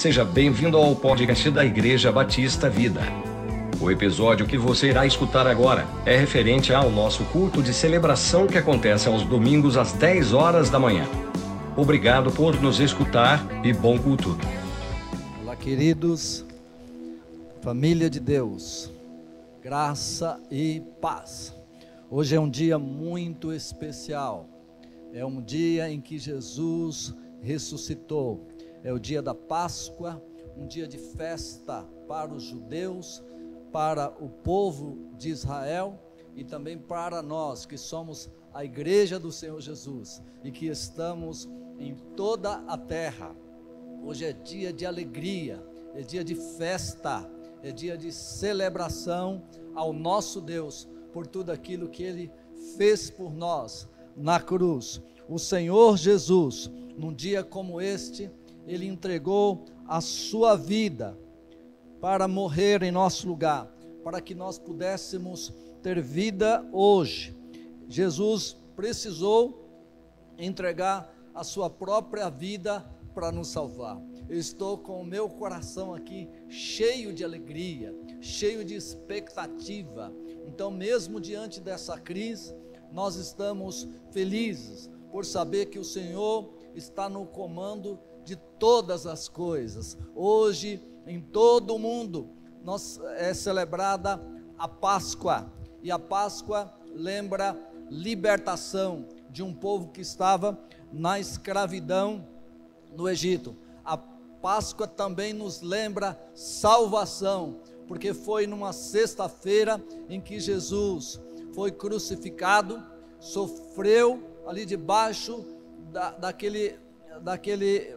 Seja bem-vindo ao podcast da Igreja Batista Vida. O episódio que você irá escutar agora é referente ao nosso culto de celebração que acontece aos domingos às 10 horas da manhã. Obrigado por nos escutar e bom culto. Olá, queridos, família de Deus, graça e paz. Hoje é um dia muito especial. É um dia em que Jesus ressuscitou é o dia da Páscoa, um dia de festa para os judeus, para o povo de Israel e também para nós que somos a igreja do Senhor Jesus e que estamos em toda a terra. Hoje é dia de alegria, é dia de festa, é dia de celebração ao nosso Deus por tudo aquilo que ele fez por nós na cruz. O Senhor Jesus, num dia como este, ele entregou a sua vida para morrer em nosso lugar, para que nós pudéssemos ter vida hoje. Jesus precisou entregar a sua própria vida para nos salvar. Eu estou com o meu coração aqui cheio de alegria, cheio de expectativa. Então, mesmo diante dessa crise, nós estamos felizes por saber que o Senhor está no comando de todas as coisas. Hoje, em todo o mundo, nós, é celebrada a Páscoa, e a Páscoa lembra libertação de um povo que estava na escravidão no Egito. A Páscoa também nos lembra salvação, porque foi numa sexta-feira em que Jesus foi crucificado, sofreu ali debaixo da, daquele, daquele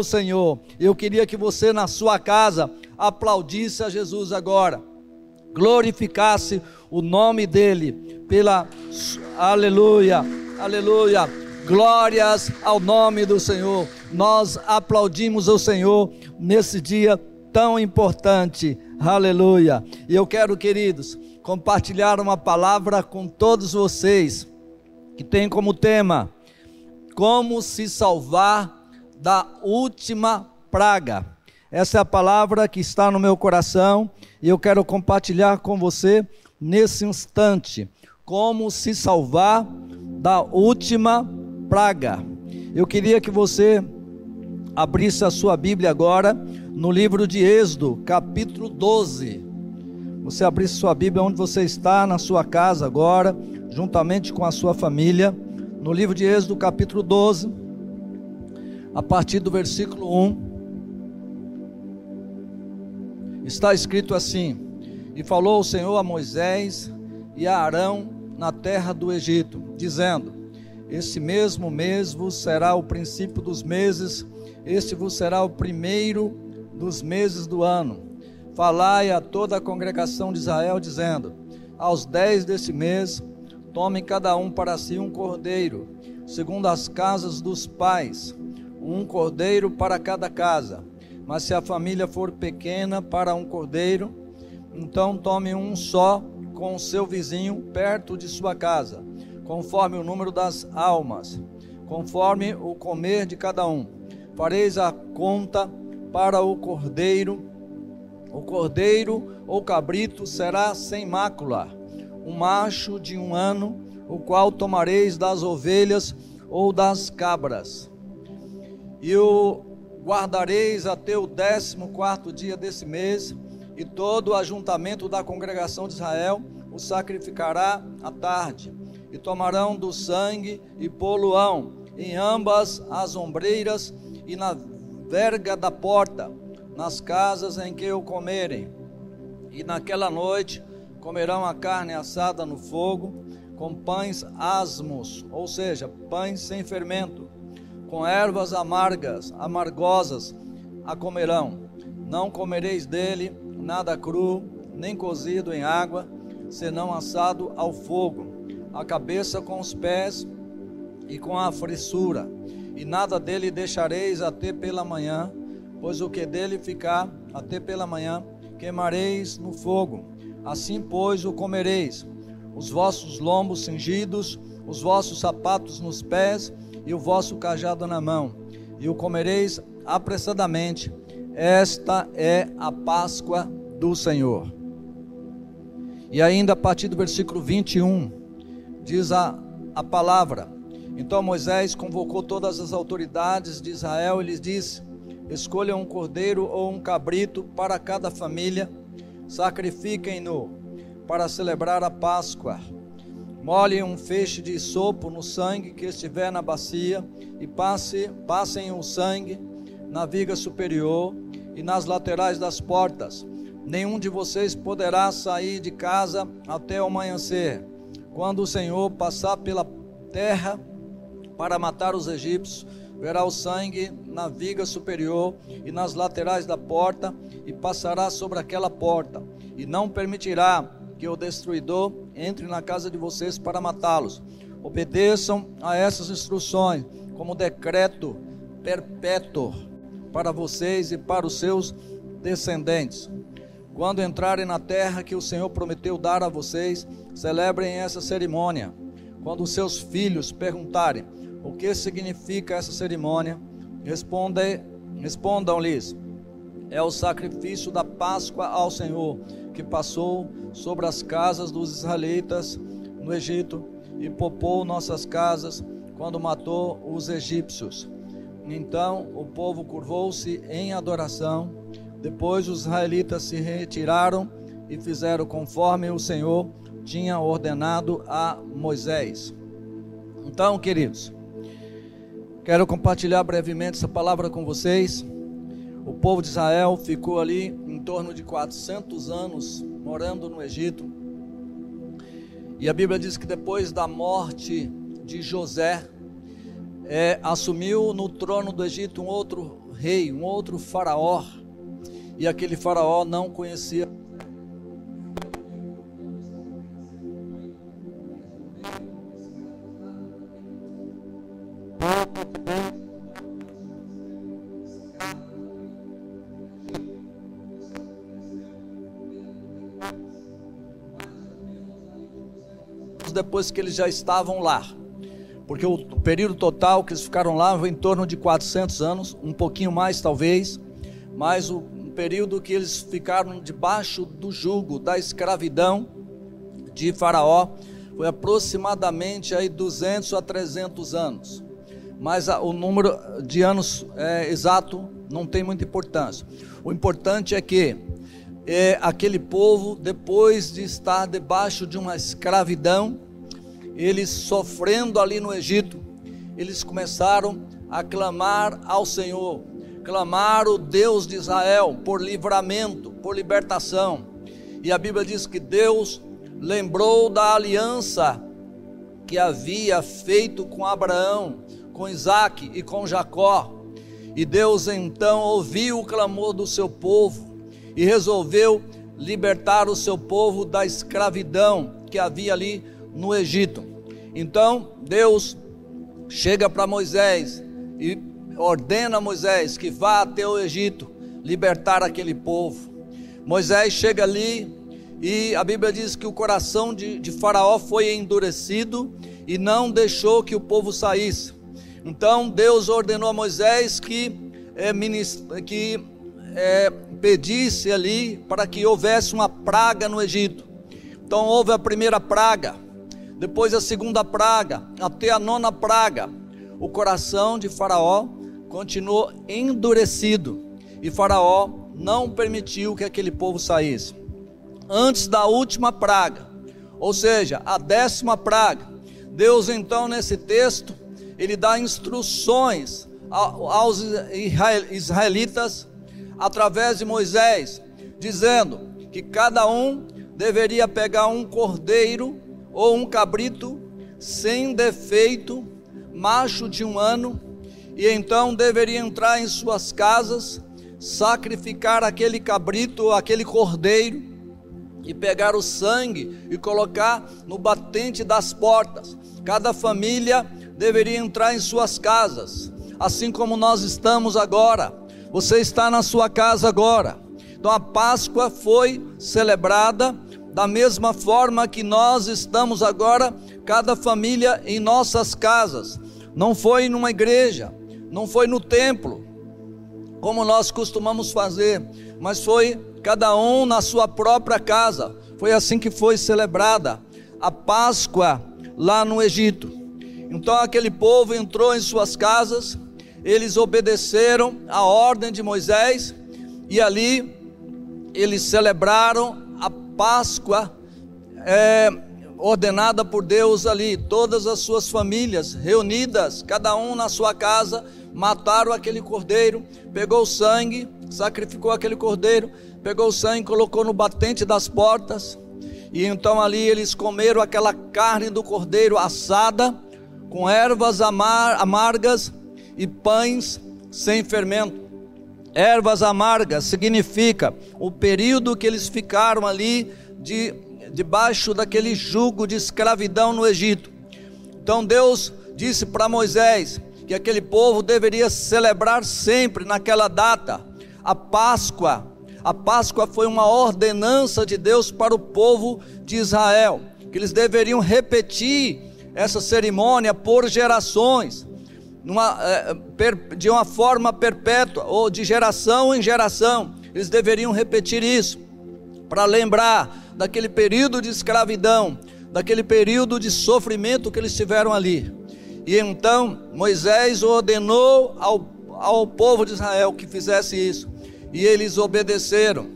do Senhor. Eu queria que você na sua casa aplaudisse a Jesus agora, glorificasse o nome dele pela aleluia, aleluia. Glórias ao nome do Senhor. Nós aplaudimos o Senhor nesse dia tão importante. Aleluia. E eu quero, queridos, compartilhar uma palavra com todos vocês que tem como tema como se salvar da última praga. Essa é a palavra que está no meu coração e eu quero compartilhar com você nesse instante. Como se salvar da última praga. Eu queria que você abrisse a sua Bíblia agora no livro de Êxodo, capítulo 12. Você abrisse sua Bíblia onde você está, na sua casa agora, juntamente com a sua família, no livro de Êxodo, capítulo 12 a partir do versículo 1. Está escrito assim: E falou o Senhor a Moisés e a Arão na terra do Egito, dizendo: Este mesmo mês vos será o princípio dos meses, este vos será o primeiro dos meses do ano. Falai a toda a congregação de Israel, dizendo: Aos dez desse mês, tomem cada um para si um cordeiro, segundo as casas dos pais um cordeiro para cada casa. Mas se a família for pequena para um cordeiro, então tome um só com seu vizinho perto de sua casa, conforme o número das almas, conforme o comer de cada um. Fareis a conta para o cordeiro. O cordeiro ou cabrito será sem mácula, um macho de um ano, o qual tomareis das ovelhas ou das cabras. E o guardareis até o décimo quarto dia desse mês, e todo o ajuntamento da congregação de Israel o sacrificará à tarde, e tomarão do sangue e poluão em ambas as ombreiras e na verga da porta, nas casas em que o comerem. E naquela noite comerão a carne assada no fogo, com pães asmos, ou seja, pães sem fermento, com ervas amargas, amargosas a comerão. Não comereis dele nada cru, nem cozido em água, senão assado ao fogo, a cabeça com os pés e com a fressura, e nada dele deixareis até pela manhã, pois o que dele ficar até pela manhã, queimareis no fogo. Assim, pois, o comereis os vossos lombos cingidos, os vossos sapatos nos pés e o vosso cajado na mão, e o comereis apressadamente. Esta é a Páscoa do Senhor. E ainda a partir do versículo 21, diz a, a palavra: Então Moisés convocou todas as autoridades de Israel e lhes disse: Escolham um cordeiro ou um cabrito para cada família, sacrifiquem-no para celebrar a Páscoa. Molhem um feixe de sopo no sangue que estiver na bacia e passe, passem o sangue na viga superior e nas laterais das portas. Nenhum de vocês poderá sair de casa até o amanhecer. Quando o Senhor passar pela terra para matar os egípcios, verá o sangue na viga superior e nas laterais da porta e passará sobre aquela porta e não permitirá que o destruidor entre na casa de vocês para matá-los. Obedeçam a essas instruções como decreto perpétuo para vocês e para os seus descendentes. Quando entrarem na terra que o Senhor prometeu dar a vocês, celebrem essa cerimônia. Quando seus filhos perguntarem o que significa essa cerimônia, respondam-lhes: é o sacrifício da Páscoa ao Senhor que passou sobre as casas dos israelitas no Egito e popou nossas casas quando matou os egípcios. Então o povo curvou-se em adoração. Depois os israelitas se retiraram e fizeram conforme o Senhor tinha ordenado a Moisés. Então, queridos, quero compartilhar brevemente essa palavra com vocês. O povo de Israel ficou ali em torno de 400 anos morando no Egito. E a Bíblia diz que depois da morte de José, é, assumiu no trono do Egito um outro rei, um outro faraó. E aquele faraó não conhecia depois que eles já estavam lá. Porque o período total que eles ficaram lá foi em torno de 400 anos, um pouquinho mais talvez, mas o período que eles ficaram debaixo do jugo da escravidão de Faraó foi aproximadamente aí 200 a 300 anos. Mas o número de anos é, exato não tem muita importância. O importante é que é, aquele povo, depois de estar debaixo de uma escravidão, eles sofrendo ali no Egito, eles começaram a clamar ao Senhor, clamar o Deus de Israel por livramento, por libertação. E a Bíblia diz que Deus lembrou da aliança que havia feito com Abraão, com Isaac e com Jacó. E Deus então ouviu o clamor do seu povo e resolveu libertar o seu povo da escravidão que havia ali no Egito. Então Deus chega para Moisés e ordena a Moisés que vá até o Egito libertar aquele povo. Moisés chega ali e a Bíblia diz que o coração de, de Faraó foi endurecido e não deixou que o povo saísse. Então Deus ordenou a Moisés que, é, que é, pedisse ali para que houvesse uma praga no Egito. Então houve a primeira praga depois a segunda praga, até a nona praga, o coração de Faraó continuou endurecido e Faraó não permitiu que aquele povo saísse. Antes da última praga, ou seja, a décima praga, Deus então nesse texto, ele dá instruções aos israelitas através de Moisés, dizendo que cada um deveria pegar um cordeiro ou um cabrito sem defeito, macho de um ano, e então deveria entrar em suas casas, sacrificar aquele cabrito ou aquele cordeiro, e pegar o sangue e colocar no batente das portas. Cada família deveria entrar em suas casas, assim como nós estamos agora. Você está na sua casa agora. Então a Páscoa foi celebrada da mesma forma que nós estamos agora, cada família em nossas casas. Não foi numa igreja, não foi no templo, como nós costumamos fazer, mas foi cada um na sua própria casa. Foi assim que foi celebrada a Páscoa lá no Egito. Então aquele povo entrou em suas casas, eles obedeceram a ordem de Moisés e ali eles celebraram a Páscoa é, ordenada por Deus ali, todas as suas famílias reunidas, cada um na sua casa, mataram aquele cordeiro, pegou o sangue, sacrificou aquele cordeiro, pegou o sangue, colocou no batente das portas, e então ali eles comeram aquela carne do cordeiro assada, com ervas amar, amargas e pães sem fermento. Ervas amargas significa o período que eles ficaram ali de debaixo daquele jugo de escravidão no Egito. Então Deus disse para Moisés que aquele povo deveria celebrar sempre naquela data a Páscoa. A Páscoa foi uma ordenança de Deus para o povo de Israel, que eles deveriam repetir essa cerimônia por gerações numa, é, de uma forma perpétua, ou de geração em geração. Eles deveriam repetir isso, para lembrar daquele período de escravidão, daquele período de sofrimento que eles tiveram ali. E então Moisés ordenou ao, ao povo de Israel que fizesse isso, e eles obedeceram.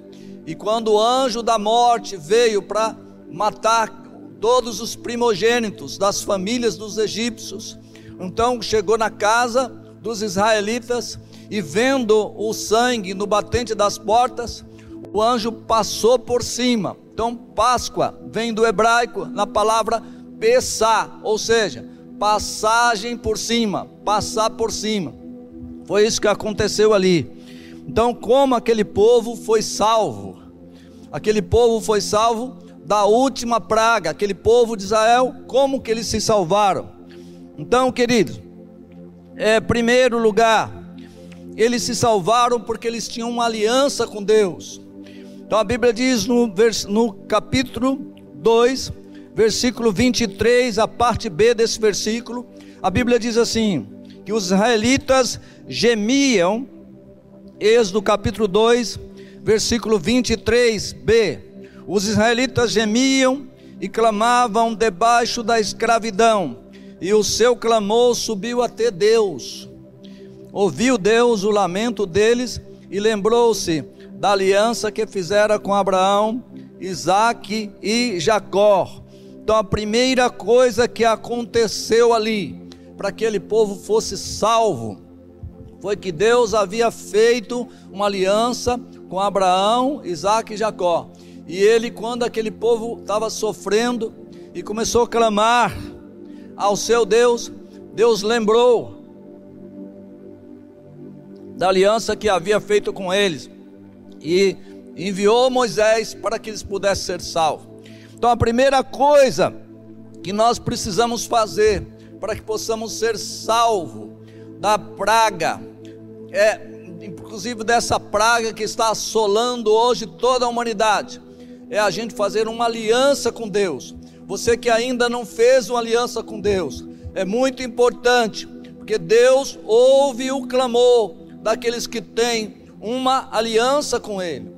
E quando o anjo da morte veio para matar todos os primogênitos das famílias dos egípcios, então chegou na casa dos israelitas e vendo o sangue no batente das portas, o anjo passou por cima. Então, Páscoa vem do hebraico na palavra pesar, ou seja, passagem por cima, passar por cima. Foi isso que aconteceu ali. Então, como aquele povo foi salvo? Aquele povo foi salvo da última praga, aquele povo de Israel, como que eles se salvaram? Então, queridos, é, primeiro lugar, eles se salvaram porque eles tinham uma aliança com Deus. Então a Bíblia diz no, vers, no capítulo 2, versículo 23, a parte B desse versículo, a Bíblia diz assim: que os israelitas gemiam, Êxodo capítulo 2, versículo 23b. Os israelitas gemiam e clamavam debaixo da escravidão e o seu clamor subiu até Deus. Ouviu Deus o lamento deles e lembrou-se da aliança que fizera com Abraão, Isaque e Jacó. Então a primeira coisa que aconteceu ali, para que aquele povo fosse salvo, foi que Deus havia feito uma aliança com Abraão, Isaque e Jacó. E ele, quando aquele povo estava sofrendo e começou a clamar, ao seu Deus, Deus lembrou da aliança que havia feito com eles e enviou Moisés para que eles pudessem ser salvos. Então a primeira coisa que nós precisamos fazer para que possamos ser salvos da praga, é inclusive dessa praga que está assolando hoje toda a humanidade, é a gente fazer uma aliança com Deus. Você que ainda não fez uma aliança com Deus, é muito importante, porque Deus ouve o clamor daqueles que têm uma aliança com Ele.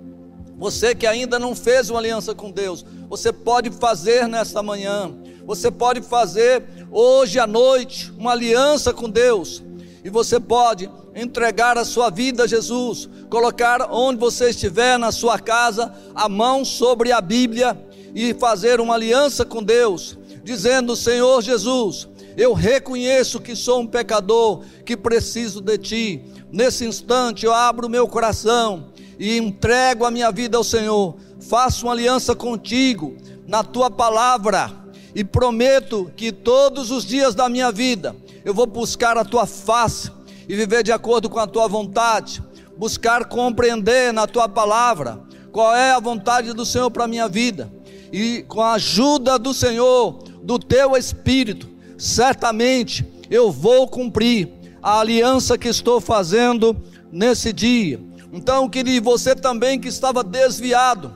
Você que ainda não fez uma aliança com Deus, você pode fazer nesta manhã, você pode fazer hoje à noite uma aliança com Deus, e você pode entregar a sua vida a Jesus, colocar onde você estiver na sua casa a mão sobre a Bíblia e fazer uma aliança com Deus, dizendo: Senhor Jesus, eu reconheço que sou um pecador, que preciso de Ti. Nesse instante eu abro meu coração e entrego a minha vida ao Senhor. Faço uma aliança contigo na Tua palavra e prometo que todos os dias da minha vida eu vou buscar a tua face e viver de acordo com a tua vontade, buscar compreender na tua palavra qual é a vontade do Senhor para a minha vida, e com a ajuda do Senhor, do teu Espírito, certamente eu vou cumprir a aliança que estou fazendo nesse dia. Então, querido, você também que estava desviado,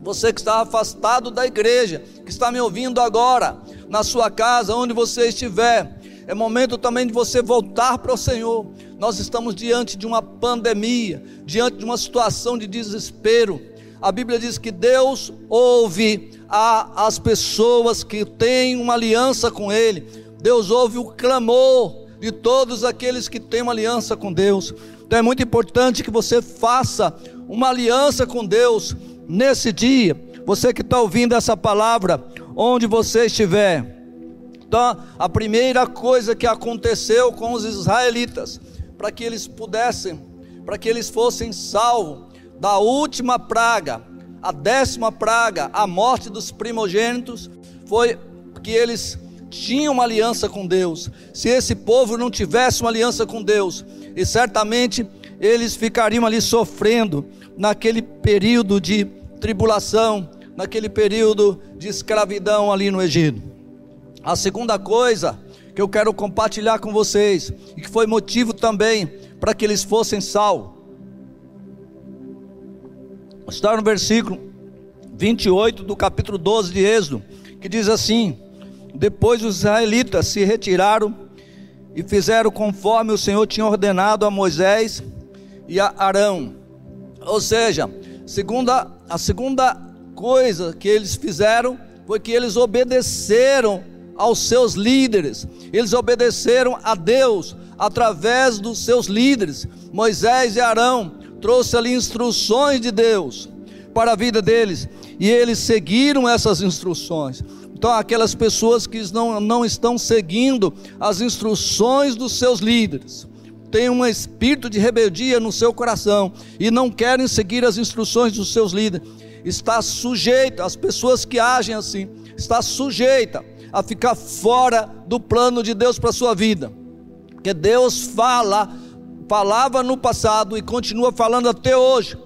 você que está afastado da igreja, que está me ouvindo agora, na sua casa, onde você estiver, é momento também de você voltar para o Senhor. Nós estamos diante de uma pandemia, diante de uma situação de desespero. A Bíblia diz que Deus ouve a, as pessoas que têm uma aliança com Ele. Deus ouve o clamor de todos aqueles que têm uma aliança com Deus. Então é muito importante que você faça uma aliança com Deus nesse dia. Você que está ouvindo essa palavra, onde você estiver. Então, a primeira coisa que aconteceu com os israelitas, para que eles pudessem, para que eles fossem salvos da última praga, a décima praga, a morte dos primogênitos, foi que eles tinham uma aliança com Deus. Se esse povo não tivesse uma aliança com Deus, e certamente eles ficariam ali sofrendo naquele período de tribulação, naquele período de escravidão ali no Egito. A segunda coisa que eu quero compartilhar com vocês, e que foi motivo também para que eles fossem salvos, está no versículo 28 do capítulo 12 de Êxodo, que diz assim: Depois os israelitas se retiraram e fizeram conforme o Senhor tinha ordenado a Moisés e a Arão. Ou seja, segunda, a segunda coisa que eles fizeram foi que eles obedeceram aos seus líderes, eles obedeceram a Deus através dos seus líderes. Moisés e Arão trouxe ali instruções de Deus para a vida deles e eles seguiram essas instruções. Então, aquelas pessoas que não, não estão seguindo as instruções dos seus líderes, têm um espírito de rebeldia no seu coração e não querem seguir as instruções dos seus líderes, está sujeita, as pessoas que agem assim, está sujeita a ficar fora do plano de Deus para a sua vida. Porque Deus fala, falava no passado e continua falando até hoje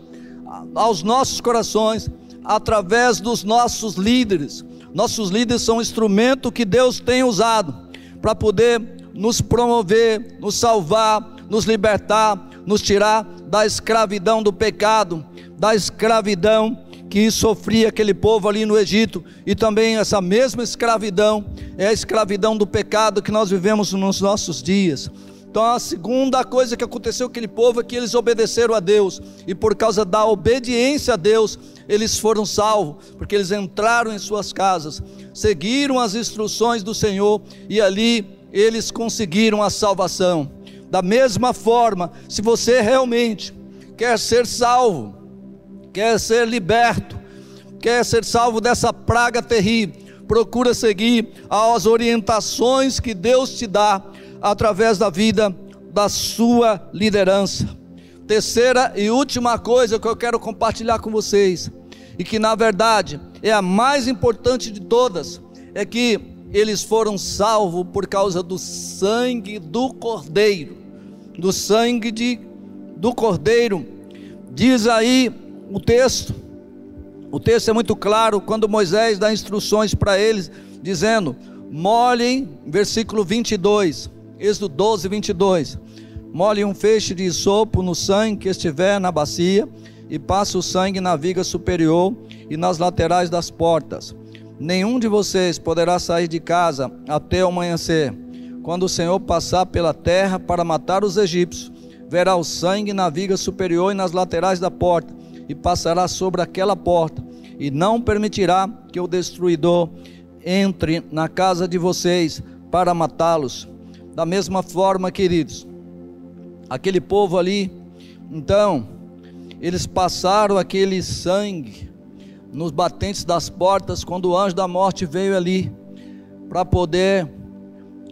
aos nossos corações através dos nossos líderes. Nossos líderes são um instrumento que Deus tem usado para poder nos promover, nos salvar, nos libertar, nos tirar da escravidão do pecado, da escravidão que sofria aquele povo ali no Egito, e também essa mesma escravidão é a escravidão do pecado que nós vivemos nos nossos dias. Então a segunda coisa que aconteceu com aquele povo é que eles obedeceram a Deus, e por causa da obediência a Deus, eles foram salvos, porque eles entraram em suas casas, seguiram as instruções do Senhor e ali eles conseguiram a salvação. Da mesma forma, se você realmente quer ser salvo, quer ser liberto, quer ser salvo dessa praga terrível, procura seguir as orientações que Deus te dá através da vida da sua liderança. Terceira e última coisa que eu quero compartilhar com vocês, e que na verdade é a mais importante de todas, é que eles foram salvos por causa do sangue do Cordeiro, do sangue de, do Cordeiro. Diz aí o texto, o texto é muito claro quando Moisés dá instruções para eles, dizendo: molhem, versículo 22, Êxodo 12, 22. Molhe um feixe de sopo no sangue que estiver na bacia, e passe o sangue na viga superior e nas laterais das portas. Nenhum de vocês poderá sair de casa até o amanhecer. Quando o Senhor passar pela terra para matar os egípcios, verá o sangue na viga superior e nas laterais da porta, e passará sobre aquela porta, e não permitirá que o destruidor entre na casa de vocês para matá-los. Da mesma forma, queridos, aquele povo ali, então, eles passaram aquele sangue nos batentes das portas quando o anjo da morte veio ali para poder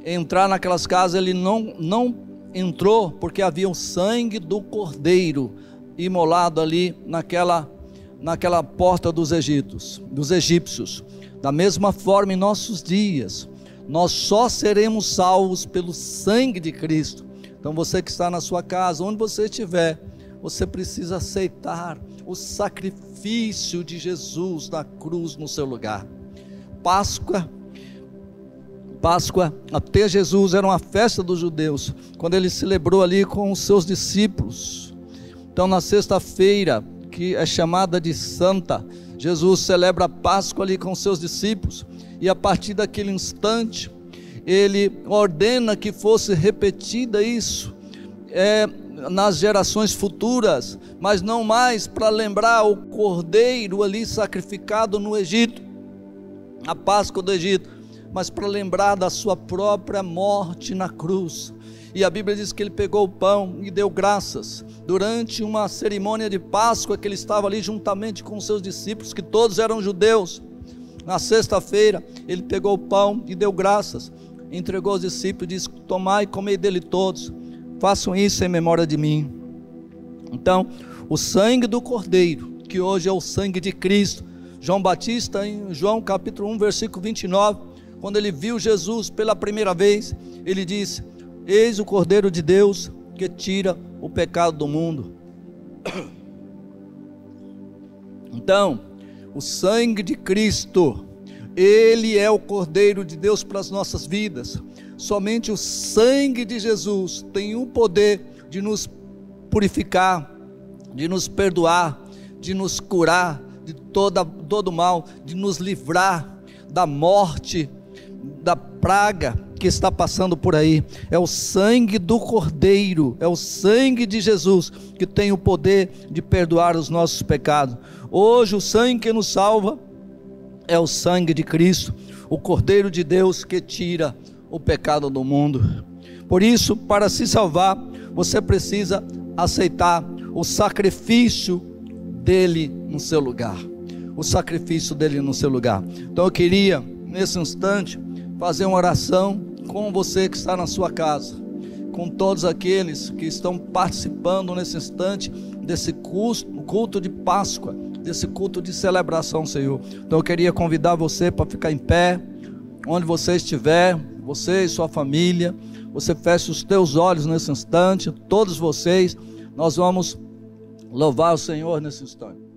entrar naquelas casas, ele não, não entrou porque havia o sangue do cordeiro imolado ali naquela, naquela porta dos egípcios, dos egípcios. Da mesma forma, em nossos dias, nós só seremos salvos pelo sangue de Cristo. Então, você que está na sua casa, onde você estiver, você precisa aceitar o sacrifício de Jesus na cruz no seu lugar. Páscoa Páscoa até Jesus era uma festa dos judeus, quando ele celebrou ali com os seus discípulos. Então, na sexta-feira, que é chamada de Santa, Jesus celebra a Páscoa ali com os seus discípulos, e a partir daquele instante, ele ordena que fosse repetida isso é, nas gerações futuras, mas não mais para lembrar o cordeiro ali sacrificado no Egito, a Páscoa do Egito, mas para lembrar da sua própria morte na cruz. E a Bíblia diz que ele pegou o pão e deu graças. Durante uma cerimônia de Páscoa, que ele estava ali juntamente com seus discípulos, que todos eram judeus. Na sexta-feira, ele pegou o pão e deu graças. Entregou aos discípulos e disse: Tomai e comei dele todos. Façam isso em memória de mim. Então, o sangue do Cordeiro, que hoje é o sangue de Cristo. João Batista, em João capítulo 1, versículo 29 quando ele viu Jesus pela primeira vez, ele disse: Eis o Cordeiro de Deus que tira o pecado do mundo. Então, o sangue de Cristo, ele é o Cordeiro de Deus para as nossas vidas. Somente o sangue de Jesus tem o poder de nos purificar, de nos perdoar, de nos curar de toda, todo mal, de nos livrar da morte da praga que está passando por aí. É o sangue do Cordeiro, é o sangue de Jesus que tem o poder de perdoar os nossos pecados. Hoje, o sangue que nos salva é o sangue de Cristo, o Cordeiro de Deus que tira o pecado do mundo. Por isso, para se salvar, você precisa aceitar o sacrifício dele no seu lugar. O sacrifício dele no seu lugar. Então eu queria, nesse instante, fazer uma oração com você que está na sua casa, com todos aqueles que estão participando nesse instante desse culto de Páscoa, desse culto de celebração, Senhor. Então eu queria convidar você para ficar em pé, onde você estiver, você e sua família. Você feche os teus olhos nesse instante, todos vocês, nós vamos louvar o Senhor nesse instante.